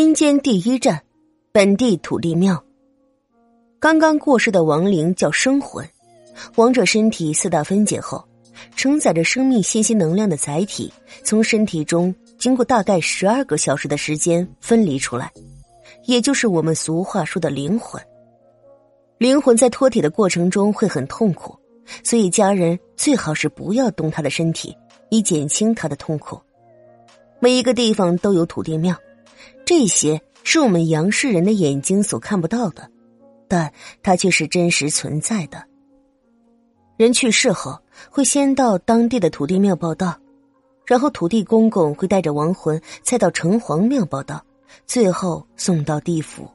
阴间第一站，本地土地庙。刚刚过世的亡灵叫生魂，亡者身体四大分解后，承载着生命信息能量的载体从身体中经过大概十二个小时的时间分离出来，也就是我们俗话说的灵魂。灵魂在脱体的过程中会很痛苦，所以家人最好是不要动他的身体，以减轻他的痛苦。每一个地方都有土地庙。这些是我们杨氏人的眼睛所看不到的，但它却是真实存在的。人去世后，会先到当地的土地庙报道，然后土地公公会带着亡魂再到城隍庙报道，最后送到地府。